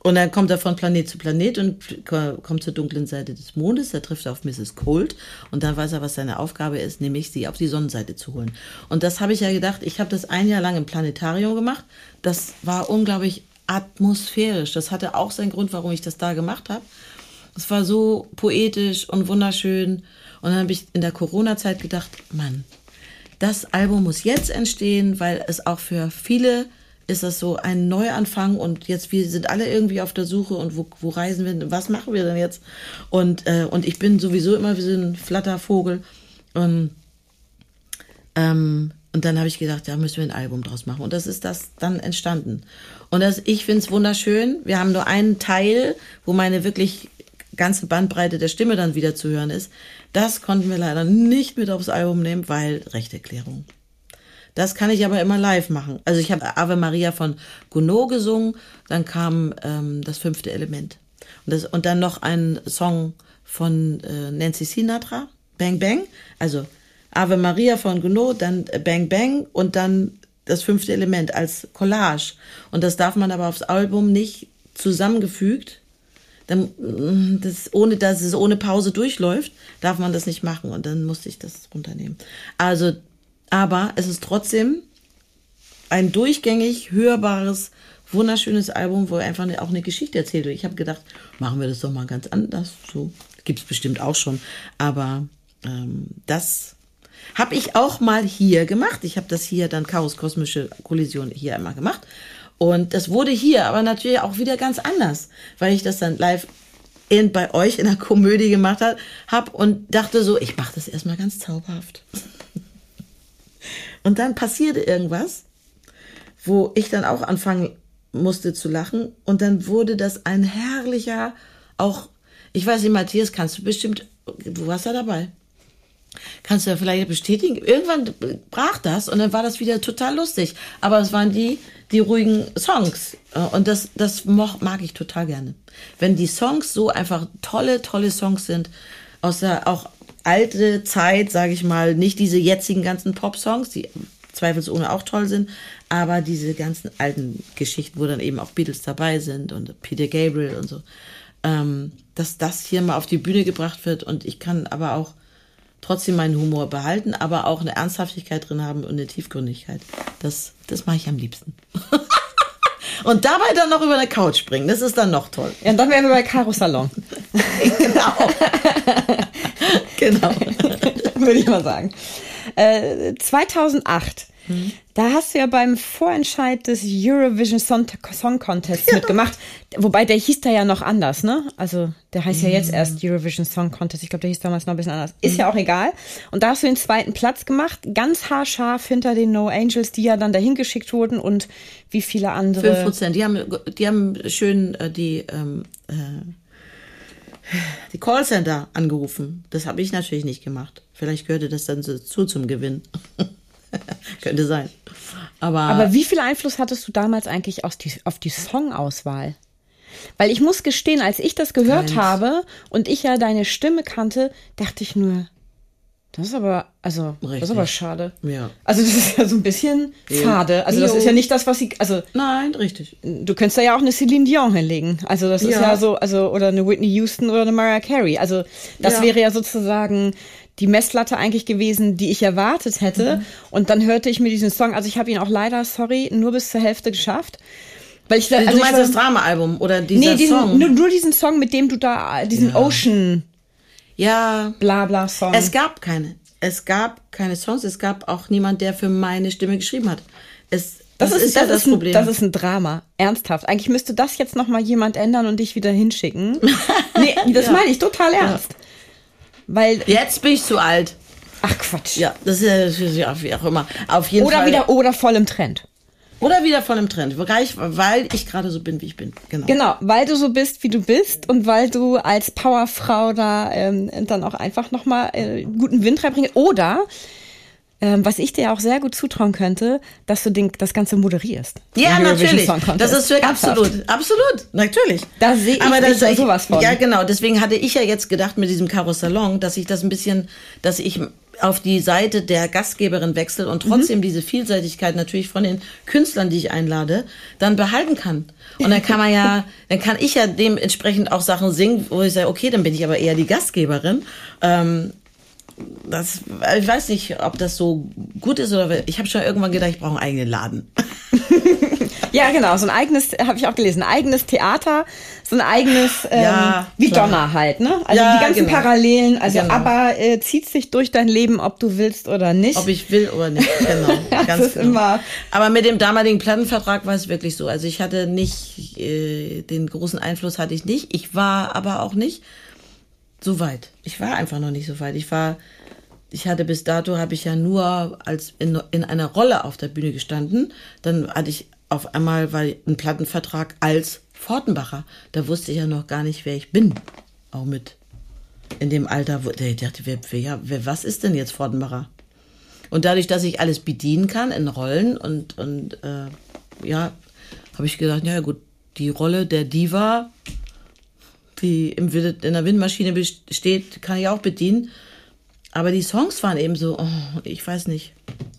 Und dann kommt er von Planet zu Planet und kommt zur dunklen Seite des Mondes. Da trifft er auf Mrs. Cold und dann weiß er, was seine Aufgabe ist, nämlich sie auf die Sonnenseite zu holen. Und das habe ich ja gedacht, ich habe das ein Jahr lang im Planetarium gemacht. Das war unglaublich atmosphärisch. Das hatte auch seinen Grund, warum ich das da gemacht habe. Es war so poetisch und wunderschön. Und dann habe ich in der Corona-Zeit gedacht, Mann, das Album muss jetzt entstehen, weil es auch für viele ist das so ein Neuanfang und jetzt wir sind alle irgendwie auf der Suche und wo, wo reisen wir, was machen wir denn jetzt? Und, äh, und ich bin sowieso immer wie so ein Flattervogel. Und, ähm, und dann habe ich gedacht, da müssen wir ein Album draus machen. Und das ist das dann entstanden. Und das, ich finde es wunderschön. Wir haben nur einen Teil, wo meine wirklich ganze Bandbreite der Stimme dann wieder zu hören ist. Das konnten wir leider nicht mit aufs Album nehmen, weil Rechterklärung. Das kann ich aber immer live machen. Also ich habe Ave Maria von Gounod gesungen, dann kam ähm, das fünfte Element. Und, das, und dann noch ein Song von äh, Nancy Sinatra, Bang Bang. Also Ave Maria von Gounod, dann Bang Bang und dann das fünfte Element als Collage. Und das darf man aber aufs Album nicht zusammengefügt. Dann, mm, das, ohne dass es ohne Pause durchläuft, darf man das nicht machen. Und dann musste ich das runternehmen. Also aber es ist trotzdem ein durchgängig hörbares, wunderschönes Album, wo einfach auch eine Geschichte erzählt. Ich habe gedacht, machen wir das doch mal ganz anders. So gibt es bestimmt auch schon. Aber ähm, das habe ich auch mal hier gemacht. Ich habe das hier dann Chaos Kosmische Kollision hier einmal gemacht. Und das wurde hier aber natürlich auch wieder ganz anders, weil ich das dann live in, bei euch in der Komödie gemacht habe und dachte so, ich mache das erstmal ganz zauberhaft. Und dann passierte irgendwas, wo ich dann auch anfangen musste zu lachen. Und dann wurde das ein herrlicher, auch, ich weiß nicht, Matthias, kannst du bestimmt, du warst ja dabei. Kannst du ja vielleicht bestätigen? Irgendwann brach das und dann war das wieder total lustig. Aber es waren die, die ruhigen Songs. Und das, das mag ich total gerne. Wenn die Songs so einfach tolle, tolle Songs sind, aus der, auch alte Zeit, sage ich mal, nicht diese jetzigen ganzen Pop-Songs, die zweifelsohne auch toll sind, aber diese ganzen alten Geschichten, wo dann eben auch Beatles dabei sind und Peter Gabriel und so, ähm, dass das hier mal auf die Bühne gebracht wird und ich kann aber auch trotzdem meinen Humor behalten, aber auch eine Ernsthaftigkeit drin haben und eine Tiefgründigkeit. Das, das mache ich am liebsten. Und dabei dann noch über eine Couch springen, das ist dann noch toll. Ja, und dann wären wir bei Caro Salon. genau. genau. Würde ich mal sagen. Äh, 2008 Da hast du ja beim Vorentscheid des Eurovision Song, Song Contests ja. mitgemacht. Wobei der hieß da ja noch anders, ne? Also der heißt ja jetzt erst Eurovision Song Contest. Ich glaube, der hieß damals noch ein bisschen anders. Ist mhm. ja auch egal. Und da hast du den zweiten Platz gemacht, ganz haarscharf hinter den No Angels, die ja dann dahin geschickt wurden und wie viele andere. Fünf Prozent. Die haben, die haben schön äh, die ähm, äh, die Callcenter angerufen. Das habe ich natürlich nicht gemacht. Vielleicht gehörte das dann so zu zum Gewinn. Könnte sein. Aber, Aber wie viel Einfluss hattest du damals eigentlich auf die, auf die Songauswahl? Weil ich muss gestehen, als ich das gehört Keins. habe und ich ja deine Stimme kannte, dachte ich nur, Das ist aber, also, das ist Richtig. aber schade. Ja. Also, das ist ja so ein bisschen Jo. fade. Also, das Jo. ist ja nicht das, was sie, also, Nein, richtig. du könntest da ja auch eine Celine Dion hinlegen. Also, das ist Ja. ja so, also, oder eine Whitney Houston oder eine Mariah Carey. Also, das Ja. wäre ja sozusagen die Messlatte eigentlich gewesen, die ich erwartet hätte. Mhm. Und dann hörte ich mir diesen Song, also ich habe ihn auch leider, sorry, nur bis zur Hälfte geschafft. Weil ich, da- du also ich meinst war- das Drama-Album oder dieser Nee, diesen, Song? Nur, nur diesen Song, mit dem du da, diesen Ocean ja, Blabla Song. es gab keine. Es gab keine Songs. Es gab auch niemand, der für meine Stimme geschrieben hat. Es, das, ist, ja das ein, Problem. Das ist ein Drama. Ernsthaft. Eigentlich müsste das jetzt noch mal jemand ändern und dich wieder hinschicken. nee, das Ja. meine ich total ernst. Weil, Jetzt bin ich zu alt. ach Quatsch. Ja, das ist ja- wie auch immer. Auf jeden Oder Fall. wieder, oder voll im Trend. Oder wieder voll im Trend. Weil ich gerade so bin, wie ich bin. Genau. Genau, weil du so bist, wie du bist und weil du als Powerfrau da ähm, dann auch einfach nochmal äh, guten Wind reinbringst. Oder, ähm, was ich dir auch sehr gut zutrauen könnte, dass du den, das Ganze moderierst. Ja, natürlich. Das ist absolut, absolut, natürlich. Da sehe ich Aber das, so sowas von. Ja, genau. Deswegen hatte ich ja jetzt gedacht mit diesem Karussellon, dass ich das ein bisschen, dass ich auf die Seite der Gastgeberin wechsle und Mhm. trotzdem diese Vielseitigkeit natürlich von den Künstlern, die ich einlade, dann behalten kann. Und dann kann man ja, dann kann ich ja dementsprechend auch Sachen singen, wo ich sage, okay, dann bin ich aber eher die Gastgeberin. Ähm, das, ich weiß nicht, ob das so gut ist oder ich habe schon irgendwann gedacht, ich brauche einen eigenen Laden. Ja, genau, so ein eigenes, habe ich auch gelesen, ein eigenes Theater, so ein eigenes, ähm, Ja, wie klar. Donner halt, ne? Also Ja, die ganzen genau. Parallelen, also Genau. aber äh, zieht sich durch dein Leben, ob du willst oder nicht. Ob ich will oder nicht, genau. Das ganz ist genau. immer- Aber mit dem damaligen Plattenvertrag war es wirklich so. Also ich hatte nicht, äh, den großen Einfluss hatte ich nicht. Ich war aber auch nicht so weit. Ich war einfach noch nicht so weit. Ich war, ich hatte bis dato, habe ich ja nur als in, in einer Rolle auf der Bühne gestanden. Dann hatte ich auf einmal weil ein Plattenvertrag als Fortenbacher. Da wusste ich ja noch gar nicht, wer ich bin. Auch mit in dem Alter, wo ich dachte, wer, wer, wer, was ist denn jetzt Fortenbacher? Und dadurch, dass ich alles bedienen kann in Rollen und, und äh, ja, habe ich gedacht, ja gut, die Rolle der Diva, die im, in der Windmaschine besteht, kann ich auch bedienen. Aber die Songs waren eben so, oh, ich weiß nicht.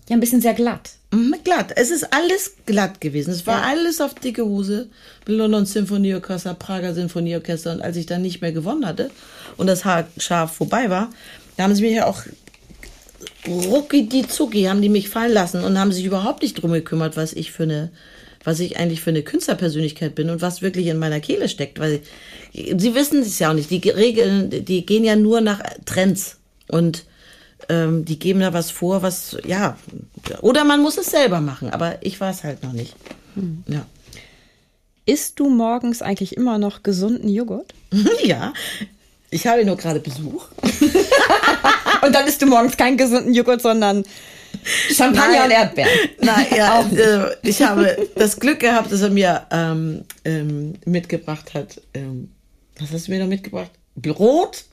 ja, ein bisschen sehr glatt. Mhm, Glatt. Es ist alles glatt gewesen. Es war alles auf dicke Hose. London Symphonieorchester, Prager Sinfonieorchester. Und als ich dann nicht mehr gewonnen hatte und das Haar scharf vorbei war, da haben sie mich ja auch rucki die zucki, haben die mich fallen lassen und haben sich überhaupt nicht drum gekümmert, was ich für eine, was ich eigentlich für eine Künstlerpersönlichkeit bin und was wirklich in meiner Kehle steckt. Weil sie wissen es ja auch nicht. Die Regeln, die gehen ja nur nach Trends. Und ähm, die geben da was vor, was, ja, oder man muss es selber machen, aber ich war es halt noch nicht. Ja. Isst du morgens eigentlich immer noch gesunden Joghurt? ja, ich habe nur gerade Besuch. Und dann isst du morgens keinen gesunden Joghurt, sondern Champagner Nein. und Erdbeeren. Na ja, äh, ich habe das Glück gehabt, dass er mir ähm, ähm, mitgebracht hat. Ähm, was hast du mir noch mitgebracht? Brot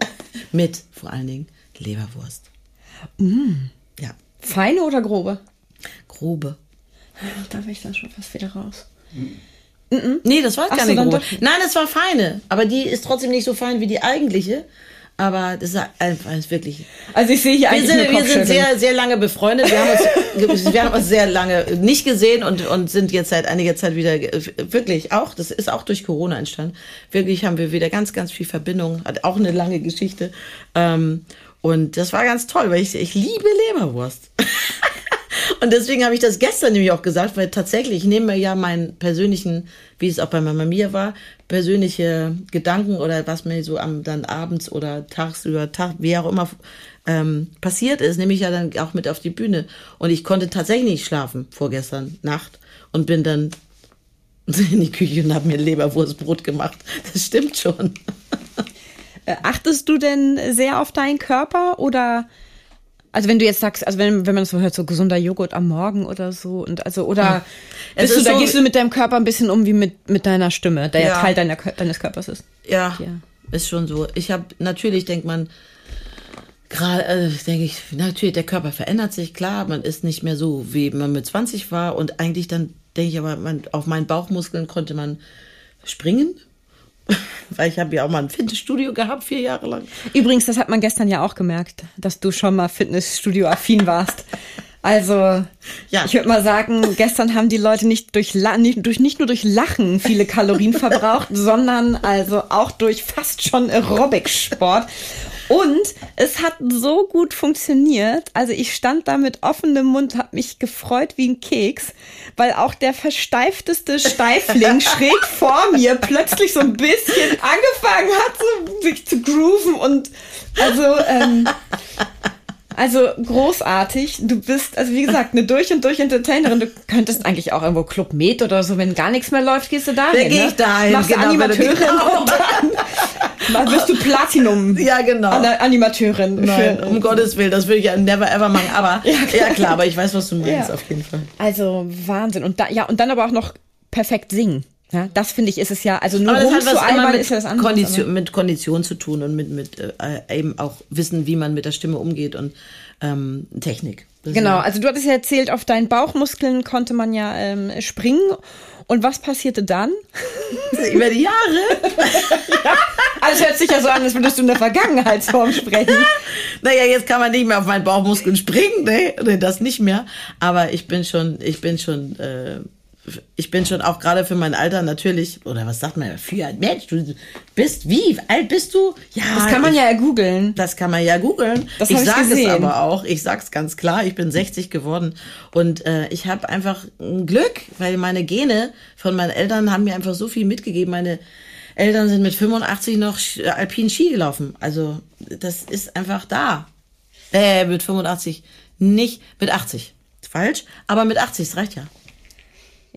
mit vor allen Dingen Leberwurst. Ja, Feine oder grobe? grobe. Da bin ich dann schon fast wieder raus. Nee, das war Ach gar so, grobe. Nein, das war feine. Aber die ist trotzdem nicht so fein wie die eigentliche. Aber das ist einfach ist wirklich. Also ich sehe hier Wir eigentlich sind, nur wir sind sehr, sehr lange befreundet. Wir haben, uns, wir haben uns sehr lange nicht gesehen und, und sind jetzt seit einiger Zeit wieder wirklich auch, das ist auch durch Corona entstanden. Wirklich haben wir wieder ganz, ganz viel Verbindung. Hat auch eine lange Geschichte. Ähm, und das war ganz toll, weil ich, ich liebe Leberwurst. Und deswegen habe ich das gestern nämlich auch gesagt, weil tatsächlich ich nehme ja meinen persönlichen, wie es auch bei Mama Mia war, persönliche Gedanken oder was mir so am dann abends oder tagsüber, Tag, wie auch immer ähm, passiert ist, nehme ich ja dann auch mit auf die Bühne. Und ich konnte tatsächlich nicht schlafen vorgestern Nacht und bin dann in die Küche und habe mir Leberwurstbrot gemacht. Das stimmt schon. Äh, Achtest du denn sehr auf deinen Körper oder also wenn du jetzt sagst, also wenn, wenn man das so hört, so gesunder Joghurt am Morgen oder so und also oder Es bist du, da so- gehst du mit deinem Körper ein bisschen um wie mit, mit deiner Stimme, der ja, Ja. Teil deiner, deines Körpers ist. Ja, Ja. ist schon so. Ich habe natürlich denkt man gerade äh, denke ich natürlich der Körper verändert sich klar, man ist nicht mehr so wie man mit 20 war und eigentlich dann denke ich aber man auf meinen Bauchmuskeln konnte man springen Weil ich habe ja auch mal ein Fitnessstudio gehabt, vier Jahre lang. Übrigens, das hat man gestern ja auch gemerkt, dass du schon mal Fitnessstudio-affin warst. Also, Ja. ich würde mal sagen, gestern haben die Leute nicht durch, nicht, durch nicht nur durch Lachen viele Kalorien verbraucht, sondern also auch durch fast schon Aerobic-Sport. Und es hat so gut funktioniert. Also ich stand da mit offenem Mund, habe mich gefreut wie ein Keks, weil auch der versteifteste Steifling schräg vor mir plötzlich so ein bisschen angefangen hat, so sich zu grooven und also ähm, also großartig. Du bist, also wie gesagt, eine durch und durch Entertainerin. Du könntest eigentlich auch irgendwo Club Med oder so, wenn gar nichts mehr läuft, gehst du dahin. Da geh ich ne? dahin, Machst du genau, du- Animateurin genau. und dann, dann wirst du Platinum. Ja, genau. An- Animateurin. Nein, um Gottes Willen, das würde ich ja never ever machen. Aber ja, klar. klar, aber ich weiß, was du meinst, Ja. auf jeden Fall. Also Wahnsinn. Und da, ja, und dann aber auch noch perfekt singen. Ja, das finde ich, ist es ja, also nur Aber das hat was immer mit, ist ja das andere. Kondition, mit Kondition zu tun und mit, mit äh, eben auch wissen, wie man mit der Stimme umgeht und ähm, Technik. Das Genau, ja- also du hattest ja erzählt, auf deinen Bauchmuskeln konnte man ja ähm, springen. Und was passierte dann? Über die Jahre. Also hört sich ja so an, als würdest du in der Vergangenheitsform sprechen. Naja, jetzt kann man nicht mehr auf meinen Bauchmuskeln springen, ne? Nee, das nicht mehr. Aber ich bin schon, ich bin schon, äh, ich bin schon auch gerade für mein Alter natürlich, oder was sagt man, für ein Mensch, du bist, wie alt bist du? Ja, Das kann man ich, ja googeln. Das kann man ja googeln. Das Ich sage es aber auch. Ich sag's ganz klar. Ich bin 60 geworden und äh, ich habe einfach ein Glück, weil meine Gene von meinen Eltern haben mir einfach so viel mitgegeben. Meine Eltern sind mit 85 noch äh, alpin Ski gelaufen. Also das ist einfach da. Äh, mit 85 nicht mit 80. Falsch, aber mit 80, das reicht ja.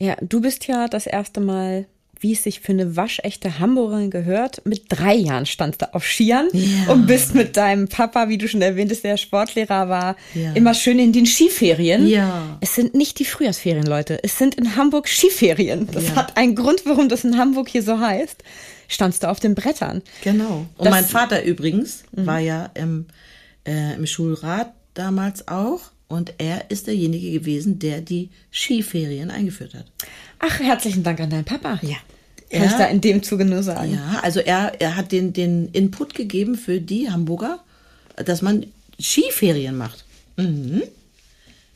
Ja, du bist ja das erste Mal, wie es sich für eine waschechte Hamburgerin gehört, mit drei Jahren standst du auf Skiern Ja. und bist mit deinem Papa, wie du schon erwähnt hast, der Sportlehrer war, Ja. immer schön in den Skiferien. Ja. Es sind nicht die Frühjahrsferien, Leute. Es sind in Hamburg Skiferien. Das Ja. hat einen Grund, warum das in Hamburg hier so heißt. Standst du auf den Brettern. Genau. Und Das- mein Vater übrigens war ja im, äh, im Schulrat damals auch. Und er ist derjenige gewesen, der die Skiferien eingeführt hat. Ach, herzlichen Dank an deinen Papa. Ja. Kann ich Er- da in dem Zuge nur sagen. Ja, also er, er hat den, den Input gegeben für die Hamburger, dass man Skiferien macht.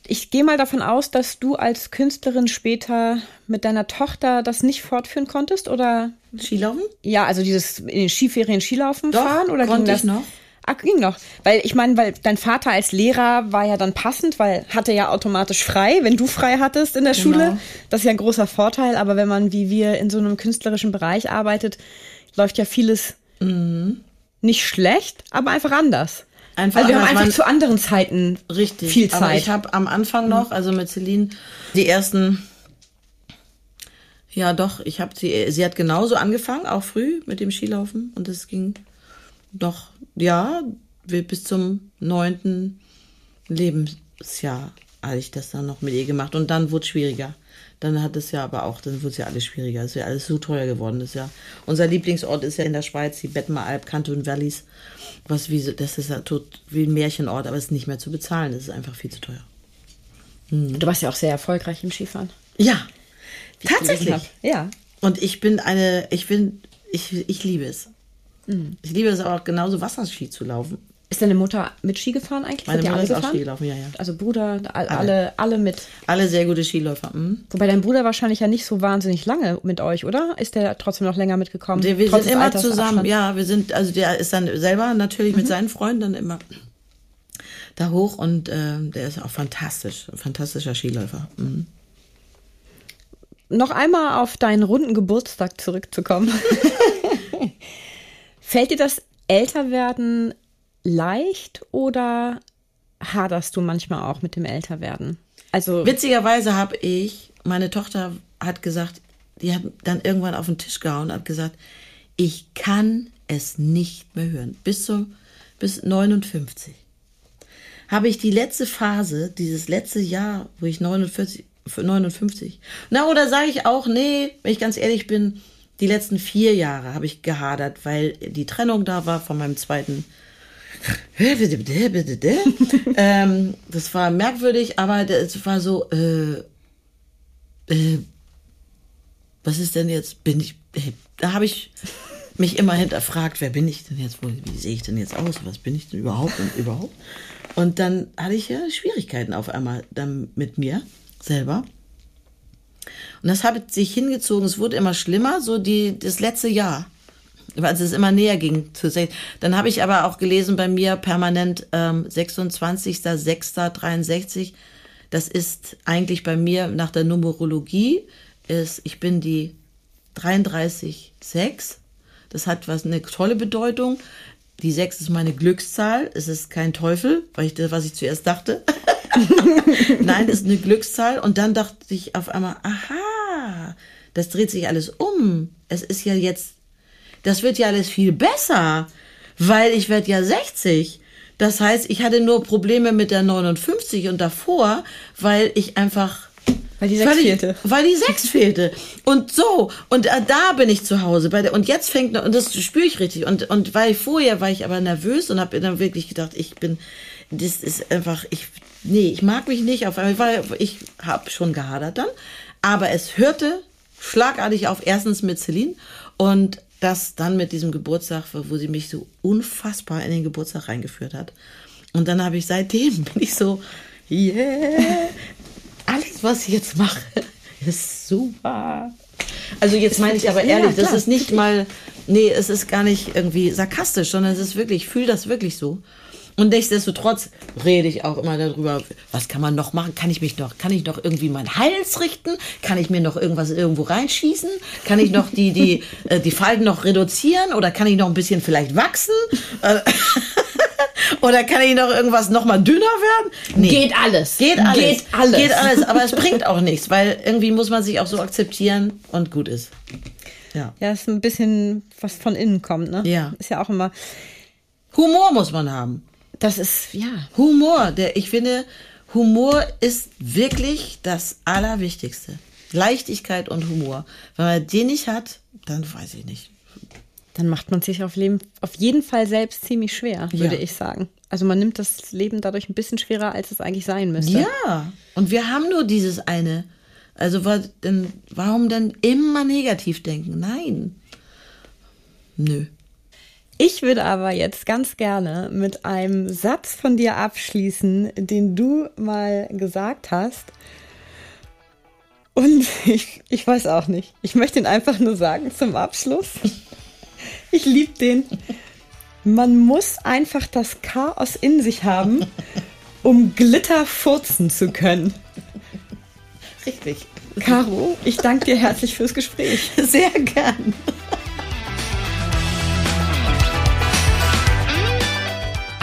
Ich gehe mal davon aus, dass du als Künstlerin später mit deiner Tochter das nicht fortführen konntest oder Skilaufen? ja, also dieses in den Skiferien Skilaufen Doch, fahren oder konnte ging das ich noch. Ah, ging noch, weil ich meine, weil dein Vater als Lehrer war ja dann passend, weil hatte ja automatisch frei, wenn du frei hattest in der Genau. Schule. Das ist ja ein großer Vorteil, aber wenn man wie wir in so einem künstlerischen Bereich arbeitet, läuft ja vieles nicht schlecht, aber einfach anders. Mhm. Einfach also wir haben einfach zu anderen Zeiten Richtig. viel Aber Zeit. ich habe am Anfang noch, also mit Celine, die ersten. Ja, doch, ich habe sie, sie hat genauso angefangen, auch früh mit dem Skilaufen. Und es ging doch, ja, bis zum neunten Lebensjahr hatte ich das dann noch mit ihr gemacht. Und dann wurde es schwieriger. Dann hat es ja aber auch, dann wurde es ja alles schwieriger. Es ist ja alles so teuer geworden. Das ist ja, unser Lieblingsort ist ja in der Schweiz, die Bettmeralp, Kanton Valleys. Was wie, so- das ist ja tot, wie ein Märchenort, aber es ist nicht mehr zu bezahlen. Das ist einfach viel zu teuer. Du warst ja auch sehr erfolgreich im Skifahren. Ja, tatsächlich. Ja. Und ich bin eine, ich bin, ich, ich liebe es. Mhm. Ich liebe es auch genauso Wasserski zu laufen. Ist deine Mutter mit Ski gefahren eigentlich? Meine ihr Mutter alle ist auch gefahren? Ski gelaufen, ja, ja. Also Bruder, all- alle, alle mit. Alle sehr gute Skiläufer. Hm? Wobei dein Bruder wahrscheinlich ja nicht so wahnsinnig lange mit euch, oder? Ist der trotzdem noch länger mitgekommen? Der, wir sind immer zusammen, ja, wir sind, also der ist dann selber natürlich Mhm. mit seinen Freunden dann immer da hoch und äh, der ist auch fantastisch, ein fantastischer Skiläufer. Mhm. Noch einmal auf deinen runden Geburtstag zurückzukommen. Fällt dir das Älterwerden leicht oder haderst du manchmal auch mit dem Älterwerden? Also, Witzigerweise habe ich, meine Tochter hat gesagt, die hat dann irgendwann auf den Tisch gehauen und hat gesagt, ich kann es nicht mehr hören. Bis zum, bis 59. Habe ich die letzte Phase, dieses letzte Jahr, wo ich 49, 59, na, oder sage ich auch, nee, wenn ich ganz ehrlich bin, die letzten vier Jahre habe ich gehadert, weil die Trennung da war von meinem zweiten ähm, das war merkwürdig, aber es war so, äh, äh, was ist denn jetzt? Bin ich, äh, da habe ich, mich immer hinterfragt, wer bin ich denn jetzt, wo, wie sehe ich denn jetzt aus, was bin ich denn überhaupt und überhaupt. Und dann hatte ich ja Schwierigkeiten auf einmal dann mit mir selber. Und das hat sich hingezogen, es wurde immer schlimmer, so die, das letzte Jahr als es immer näher ging zu Dann habe ich aber auch gelesen bei mir permanent ähm, 26.06.63. Das ist eigentlich bei mir nach der Numerologie ist, ich bin die 33.6. Das hat was eine tolle Bedeutung. Die 6 ist meine Glückszahl. Es ist kein Teufel, weil ich das, was ich zuerst dachte. Nein, ist eine Glückszahl. Und dann dachte ich auf einmal, aha, das dreht sich alles um. Es ist ja jetzt das wird ja alles viel besser, weil ich werde ja 60. Das heißt, ich hatte nur Probleme mit der 59 und davor, weil ich einfach weil die 6 weil fehlte. weil die 6 fehlte. Und so. Und äh, da bin ich zu Hause. Bei der, und jetzt fängt, und das spüre ich richtig. Und, und weil vorher war ich aber nervös und habe dann wirklich gedacht, ich bin, das ist einfach, ich, nee, ich mag mich nicht auf einmal, weil ich habe schon gehadert dann. Aber es hörte schlagartig auf, erstens mit Celine und das dann mit diesem Geburtstag, wo sie mich so unfassbar in den Geburtstag reingeführt hat. Und dann habe ich seitdem bin ich so, yeah, alles, was ich jetzt mache, ist super. Also jetzt meine ich aber ehrlich, das ist nicht mal, nee, es ist gar nicht irgendwie sarkastisch, sondern es ist wirklich, ich fühle das wirklich so. Und nichtsdestotrotz rede ich auch immer darüber, was kann man noch machen? Kann ich mich noch, kann ich noch irgendwie meinen Hals richten? Kann ich mir noch irgendwas irgendwo reinschießen? Kann ich noch die, die, äh, die Falten noch reduzieren? Oder kann ich noch ein bisschen vielleicht wachsen? Äh, oder kann ich noch irgendwas noch mal dünner werden? Nee. Geht alles. Geht alles. Geht alles. Geht alles. Aber es bringt auch nichts, weil irgendwie muss man sich auch so akzeptieren und gut ist. Ja. Ja, ist ein bisschen was von innen kommt, ne? Ja. Ist ja auch immer. Humor muss man haben. Das ist, ja. Humor. Der, ich finde, Humor ist wirklich das Allerwichtigste. Leichtigkeit und Humor. Wenn man den nicht hat, dann weiß ich nicht. Dann macht man sich auf, Leben, auf jeden Fall selbst ziemlich schwer, würde ja. ich sagen. Also man nimmt das Leben dadurch ein bisschen schwerer, als es eigentlich sein müsste. Ja, und wir haben nur dieses eine. Also denn, warum denn immer negativ denken? Nein. Nö. Ich würde aber jetzt ganz gerne mit einem Satz von dir abschließen, den du mal gesagt hast. Und ich, ich weiß auch nicht. Ich möchte ihn einfach nur sagen zum Abschluss. Ich liebe den. Man muss einfach das Chaos in sich haben, um Glitter furzen zu können. Richtig. Caro, ich danke dir herzlich fürs Gespräch. Sehr gern.